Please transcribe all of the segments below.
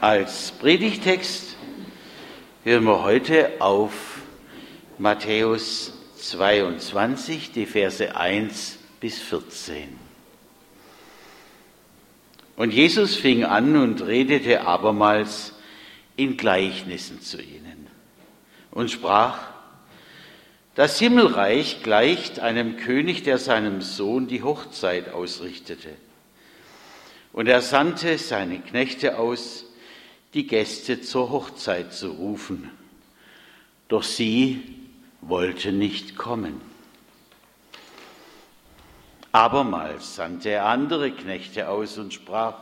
Als Predigtext hören wir heute auf Matthäus 22, die Verse 1 bis 14. Und Jesus fing an und redete abermals in Gleichnissen zu ihnen und sprach, das Himmelreich gleicht einem König, der seinem Sohn die Hochzeit ausrichtete. Und er sandte seine Knechte aus, die Gäste zur Hochzeit zu rufen. Doch sie wollten nicht kommen. Abermals sandte er andere Knechte aus und sprach,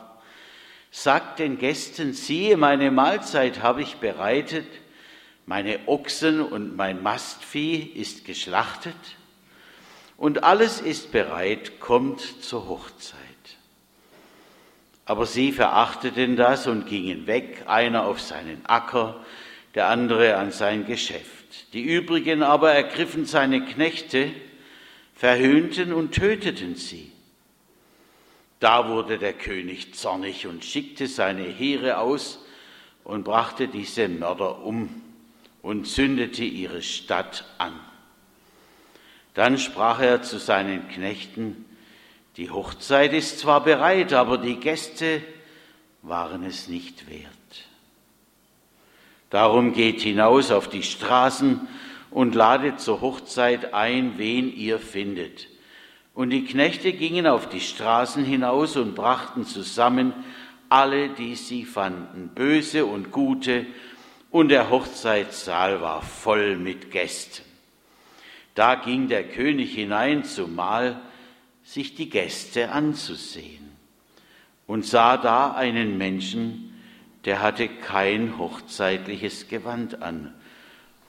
Sagt den Gästen, siehe, meine Mahlzeit habe ich bereitet, meine Ochsen und mein Mastvieh ist geschlachtet und alles ist bereit, kommt zur Hochzeit. Aber sie verachteten das und gingen weg, einer auf seinen Acker, der andere an sein Geschäft. Die übrigen aber ergriffen seine Knechte, verhöhnten und töteten sie. Da wurde der König zornig und schickte seine Heere aus und brachte diese Mörder um und zündete ihre Stadt an. Dann sprach er zu seinen Knechten, die Hochzeit ist zwar bereit, aber die Gäste waren es nicht wert. Darum geht hinaus auf die Straßen und ladet zur Hochzeit ein, wen ihr findet. Und die Knechte gingen auf die Straßen hinaus und brachten zusammen alle, die sie fanden, böse und gute, und der Hochzeitssaal war voll mit Gästen. Da ging der König hinein zum Mahl, sich die Gäste anzusehen, und sah da einen Menschen, der hatte kein hochzeitliches Gewand an,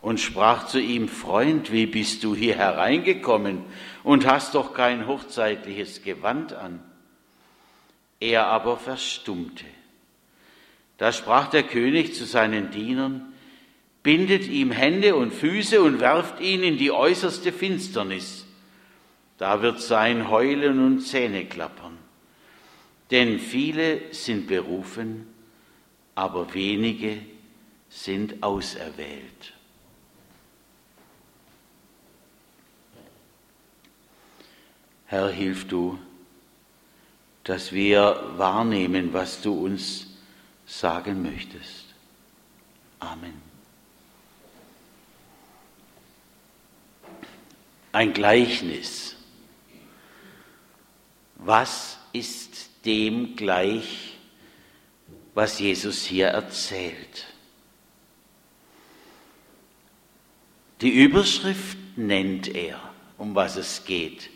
und sprach zu ihm, Freund, wie bist du hier hereingekommen und hast doch kein hochzeitliches Gewand an? Er aber verstummte. Da sprach der König zu seinen Dienern, bindet ihm Hände und Füße und werft ihn in die äußerste Finsternis. Da wird sein Heulen und Zähneklappern. Denn viele sind berufen, aber wenige sind auserwählt. Herr, hilf du, dass wir wahrnehmen, was du uns sagen möchtest. Amen. Ein Gleichnis. Was ist dem gleich, was Jesus hier erzählt? Die Überschrift nennt er, um was es geht.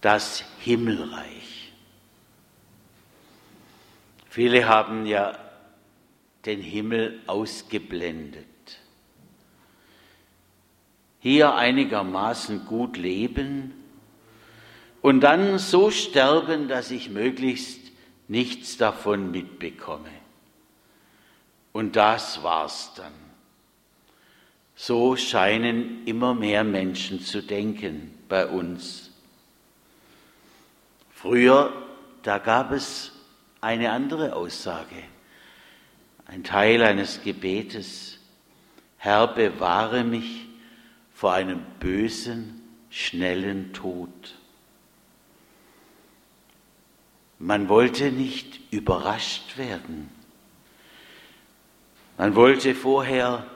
Das Himmelreich. Viele haben ja den Himmel ausgeblendet. Hier einigermaßen gut leben und dann so sterben, dass ich möglichst nichts davon mitbekomme. Und das war's dann. So scheinen immer mehr Menschen zu denken bei uns. Früher, da gab es eine andere Aussage, ein Teil eines Gebetes. Herr, bewahre mich vor einem bösen, schnellen Tod. Man wollte nicht überrascht werden. Man wollte vorher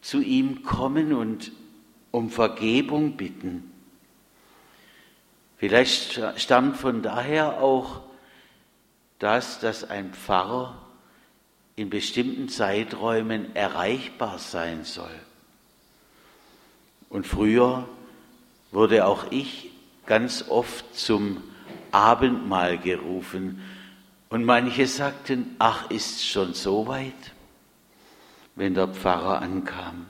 zu ihm kommen und um Vergebung bitten. Vielleicht stammt von daher auch das, dass ein Pfarrer in bestimmten Zeiträumen erreichbar sein soll. Und früher wurde auch ich ganz oft zum Abendmahl gerufen und manche sagten, ach, ist schon so weit, wenn der Pfarrer ankam.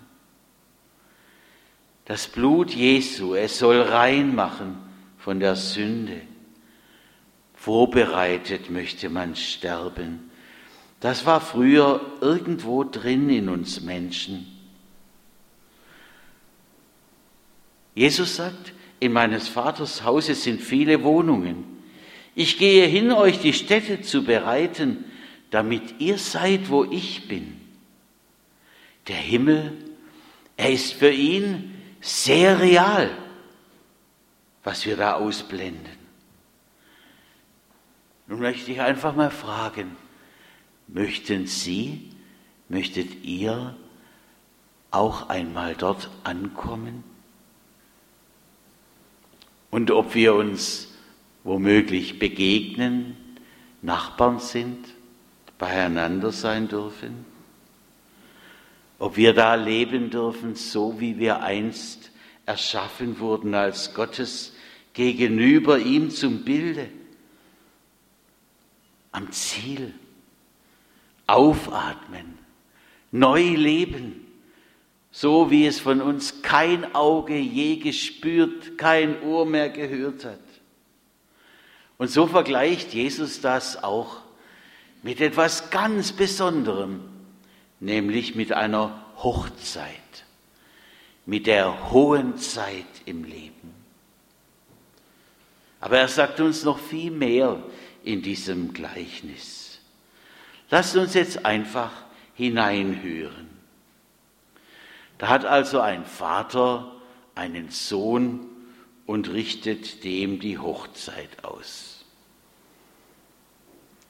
Das Blut Jesu, es soll rein machen von der Sünde. Vorbereitet möchte man sterben. Das war früher irgendwo drin in uns Menschen. Jesus sagt, in meines Vaters Hause sind viele Wohnungen. Ich gehe hin, euch die Städte zu bereiten, damit ihr seid, wo ich bin. Der Himmel, er ist für ihn sehr real, was wir da ausblenden. Nun möchte ich einfach mal fragen, möchten Sie, möchtet ihr auch einmal dort ankommen? Und ob wir uns womöglich begegnen, Nachbarn sind, beieinander sein dürfen? Ob wir da leben dürfen, so wie wir einst erschaffen wurden als Gottes gegenüber ihm zum Bilde, am Ziel, aufatmen, neu leben, so wie es von uns kein Auge je gespürt, kein Ohr mehr gehört hat. Und so vergleicht Jesus das auch mit etwas ganz Besonderem, nämlich mit einer Hochzeit, mit der hohen Zeit im Leben. Aber er sagt uns noch viel mehr in diesem Gleichnis. Lasst uns jetzt einfach hineinhören. Da hat also ein Vater einen Sohn und richtet dem die Hochzeit aus.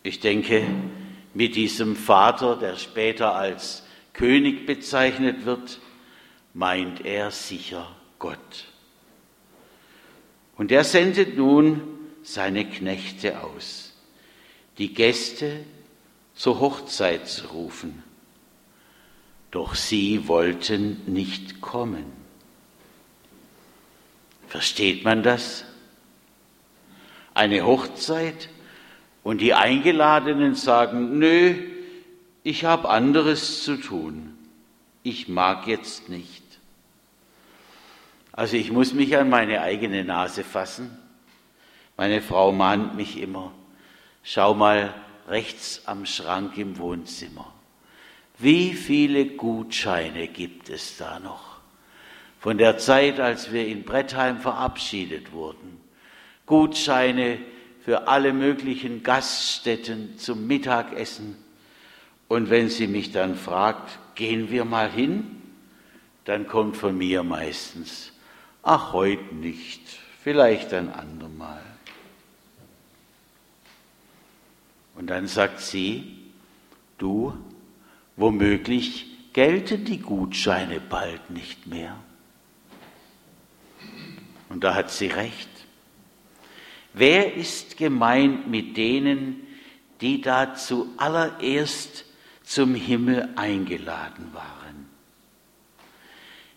Ich denke, mit diesem Vater, der später als König bezeichnet wird, meint er sicher Gott. Und er sendet nun seine Knechte aus, die Gäste zur Hochzeit zu rufen. Doch sie wollten nicht kommen. Versteht man das? Eine Hochzeit und die Eingeladenen sagen, nö, ich habe anderes zu tun. Ich mag jetzt nicht. Also ich muss mich an meine eigene Nase fassen. Meine Frau mahnt mich immer, schau mal rechts am Schrank im Wohnzimmer. Wie viele Gutscheine gibt es da noch? Von der Zeit, als wir in Brettheim verabschiedet wurden. Gutscheine für alle möglichen Gaststätten zum Mittagessen. Und wenn sie mich dann fragt, gehen wir mal hin, dann kommt von mir meistens, ach, heute nicht, vielleicht ein andermal. Und dann sagt sie, du, womöglich gelten die Gutscheine bald nicht mehr. Und da hat sie recht. Wer ist gemeint mit denen, die da zuallererst zum Himmel eingeladen waren?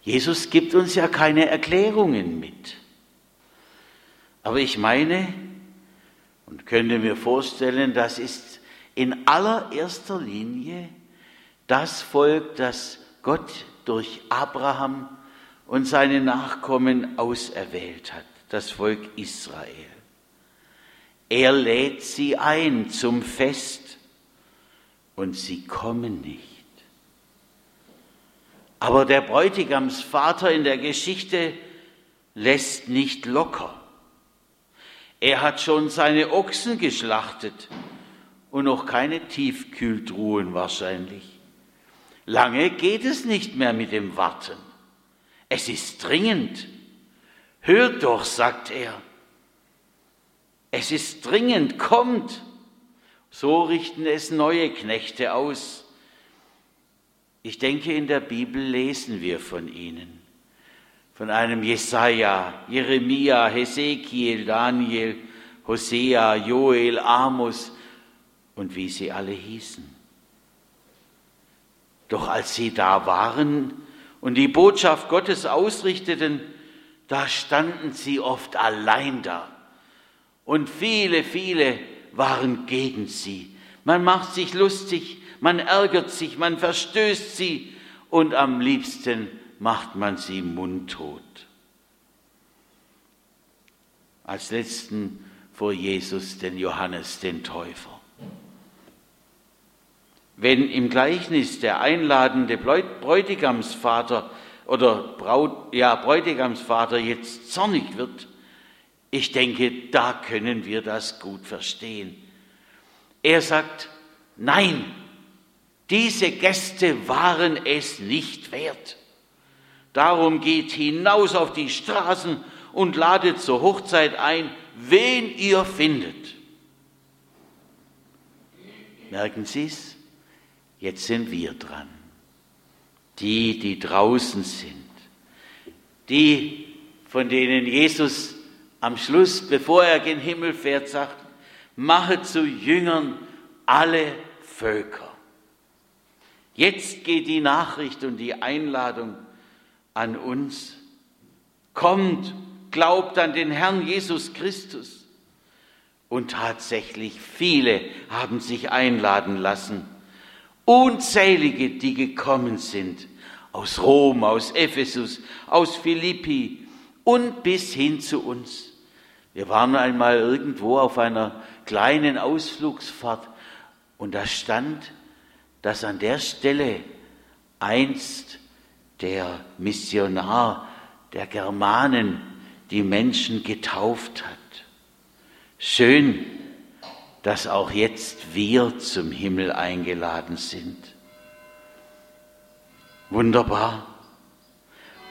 Jesus gibt uns ja keine Erklärungen mit. Aber ich meine und könnte mir vorstellen, das ist in allererster Linie das Volk, das Gott durch Abraham und seine Nachkommen auserwählt hat, das Volk Israel. Er lädt sie ein zum Fest und sie kommen nicht. Aber der Bräutigamsvater in der Geschichte lässt nicht locker. Er hat schon seine Ochsen geschlachtet und noch keine Tiefkühltruhen wahrscheinlich. Lange geht es nicht mehr mit dem Warten. Es ist dringend. Hört doch, sagt er. Es ist dringend, kommt. So richten es neue Knechte aus. Ich denke, in der Bibel lesen wir von ihnen. Von einem Jesaja, Jeremia, Hesekiel, Daniel, Hosea, Joel, Amos und wie sie alle hießen. Doch als sie da waren und die Botschaft Gottes ausrichteten, da standen sie oft allein da und viele, viele waren gegen sie. Man macht sich lustig, man ärgert sich, man verstößt sie und am liebsten macht man sie mundtot. Als letzten vor Jesus den Johannes den Täufer. Wenn im Gleichnis der einladende Bräutigamsvater oder Braut, ja, Bräutigamsvater jetzt zornig wird, ich denke, da können wir das gut verstehen. Er sagt, Nein, diese Gäste waren es nicht wert. Darum geht hinaus auf die Straßen und ladet zur Hochzeit ein, wen ihr findet. Merken Sie es? Jetzt sind wir dran. Die, die draußen sind. Die, von denen Jesus am Schluss, bevor er gen Himmel fährt, sagt, mache zu Jüngern alle Völker. Jetzt geht die Nachricht und die Einladung an uns. Kommt, glaubt an den Herrn Jesus Christus. Und tatsächlich viele haben sich einladen lassen. Unzählige, die gekommen sind. Aus Rom, aus Ephesus, aus Philippi und bis hin zu uns. Wir waren einmal irgendwo auf einer kleinen Ausflugsfahrt und da stand, dass an der Stelle einst der Missionar der Germanen die Menschen getauft hat. Schön, dass auch jetzt wir zum Himmel eingeladen sind. Wunderbar.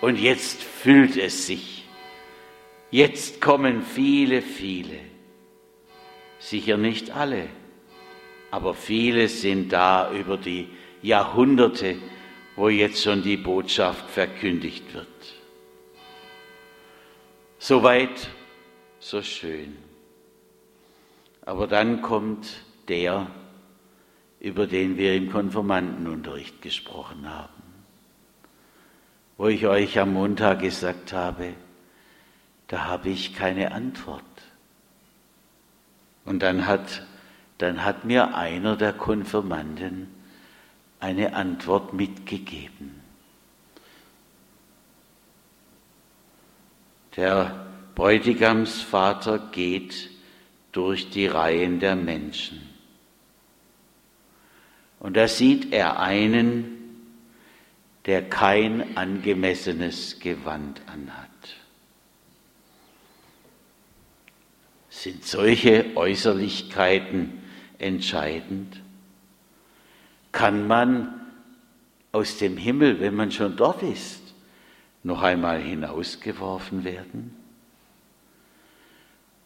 Und jetzt füllt es sich. Jetzt kommen viele, viele. Sicher nicht alle, aber viele sind da über die Jahrhunderte, wo jetzt schon die Botschaft verkündigt wird. Soweit, so schön. Aber dann kommt der, über den wir im Konformantenunterricht gesprochen haben, wo ich euch am Montag gesagt habe, da habe ich keine Antwort. Und dann hat, dann hat mir einer der Konfirmanden eine Antwort mitgegeben. Der Bräutigamsvater geht durch die Reihen der Menschen. Und da sieht er einen, der kein angemessenes Gewand anhat. Sind solche Äußerlichkeiten entscheidend? Kann man aus dem Himmel, wenn man schon dort ist, noch einmal hinausgeworfen werden?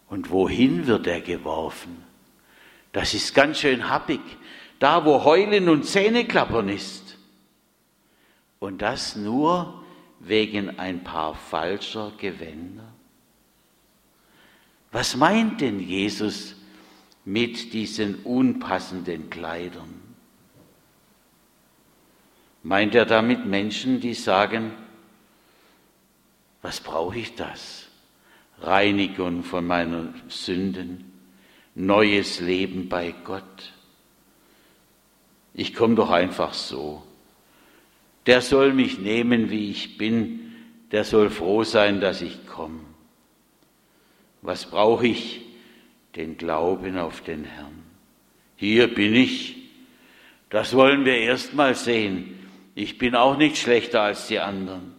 Und wohin wird er geworfen? Das ist ganz schön happig, da wo Heulen und Zähneklappern ist. Und das nur wegen ein paar falscher Gewänder. Was meint denn Jesus mit diesen unpassenden Kleidern? Meint er damit Menschen, die sagen, was brauche ich das? Reinigung von meinen Sünden, neues Leben bei Gott. Ich komme doch einfach so. Der soll mich nehmen, wie ich bin, der soll froh sein, dass ich komme. Was brauche ich? Den Glauben auf den Herrn. Hier bin ich. Das wollen wir erst mal sehen. Ich bin auch nicht schlechter als die anderen.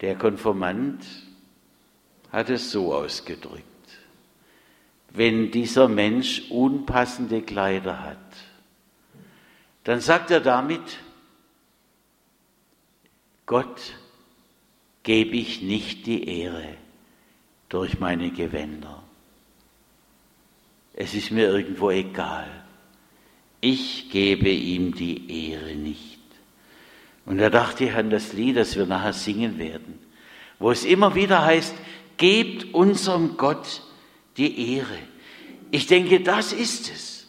Der Konformant hat es so ausgedrückt. Wenn dieser Mensch unpassende Kleider hat, dann sagt er damit, Gott gebe ich nicht die Ehre durch meine Gewänder. Es ist mir irgendwo egal. Ich gebe ihm die Ehre nicht. Und er dachte an das Lied, das wir nachher singen werden, wo es immer wieder heißt, gebt unserem Gott die Ehre. Ich denke, das ist es.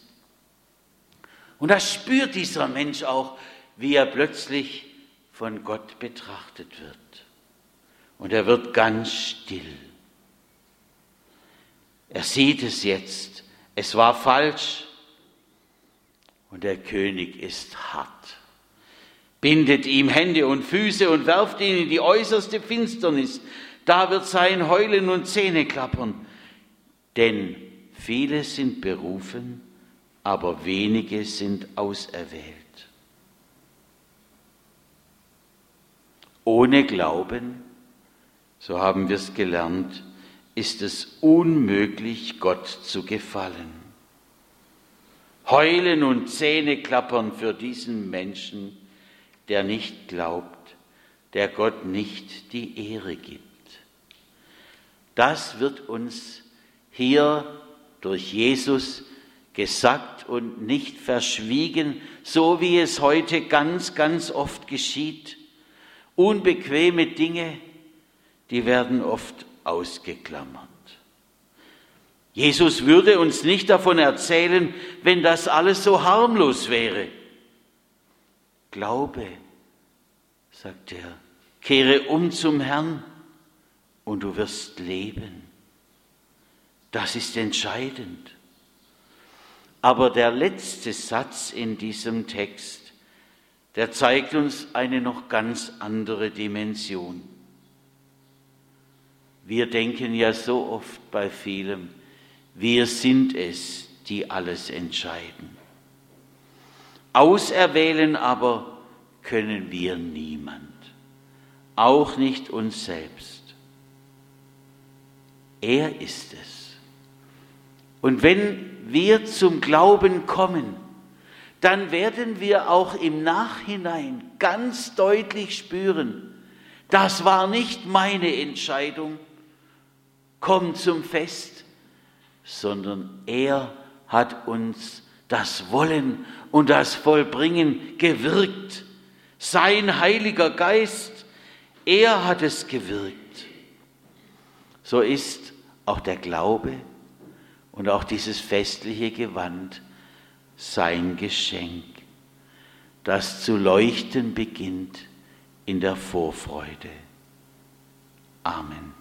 Und das spürt dieser Mensch auch, wie er plötzlich von Gott betrachtet wird. Und er wird ganz still. Er sieht es jetzt. Es war falsch. Und der König ist hart bindet ihm Hände und Füße und werft ihn in die äußerste Finsternis. Da wird sein Heulen und Zähne klappern. Denn viele sind berufen, aber wenige sind auserwählt. Ohne Glauben, so haben wir es gelernt, ist es unmöglich, Gott zu gefallen. Heulen und Zähne klappern für diesen Menschen, der nicht glaubt, der Gott nicht die Ehre gibt. Das wird uns hier durch Jesus gesagt und nicht verschwiegen, so wie es heute ganz, ganz oft geschieht. Unbequeme Dinge, die werden oft ausgeklammert. Jesus würde uns nicht davon erzählen, wenn das alles so harmlos wäre. Glaube, sagt er, kehre um zum Herrn und du wirst leben. Das ist entscheidend. Aber der letzte Satz in diesem Text, der zeigt uns eine noch ganz andere Dimension. Wir denken ja so oft bei vielem, wir sind es, die alles entscheiden. Auserwählen aber können wir niemand, auch nicht uns selbst. Er ist es. Und wenn wir zum Glauben kommen, dann werden wir auch im Nachhinein ganz deutlich spüren, das war nicht meine Entscheidung, komm zum Fest, sondern er hat uns das Wollen und das Vollbringen gewirkt. Sein Heiliger Geist, er hat es gewirkt. So ist auch der Glaube und auch dieses festliche Gewand sein Geschenk, das zu leuchten beginnt in der Vorfreude. Amen.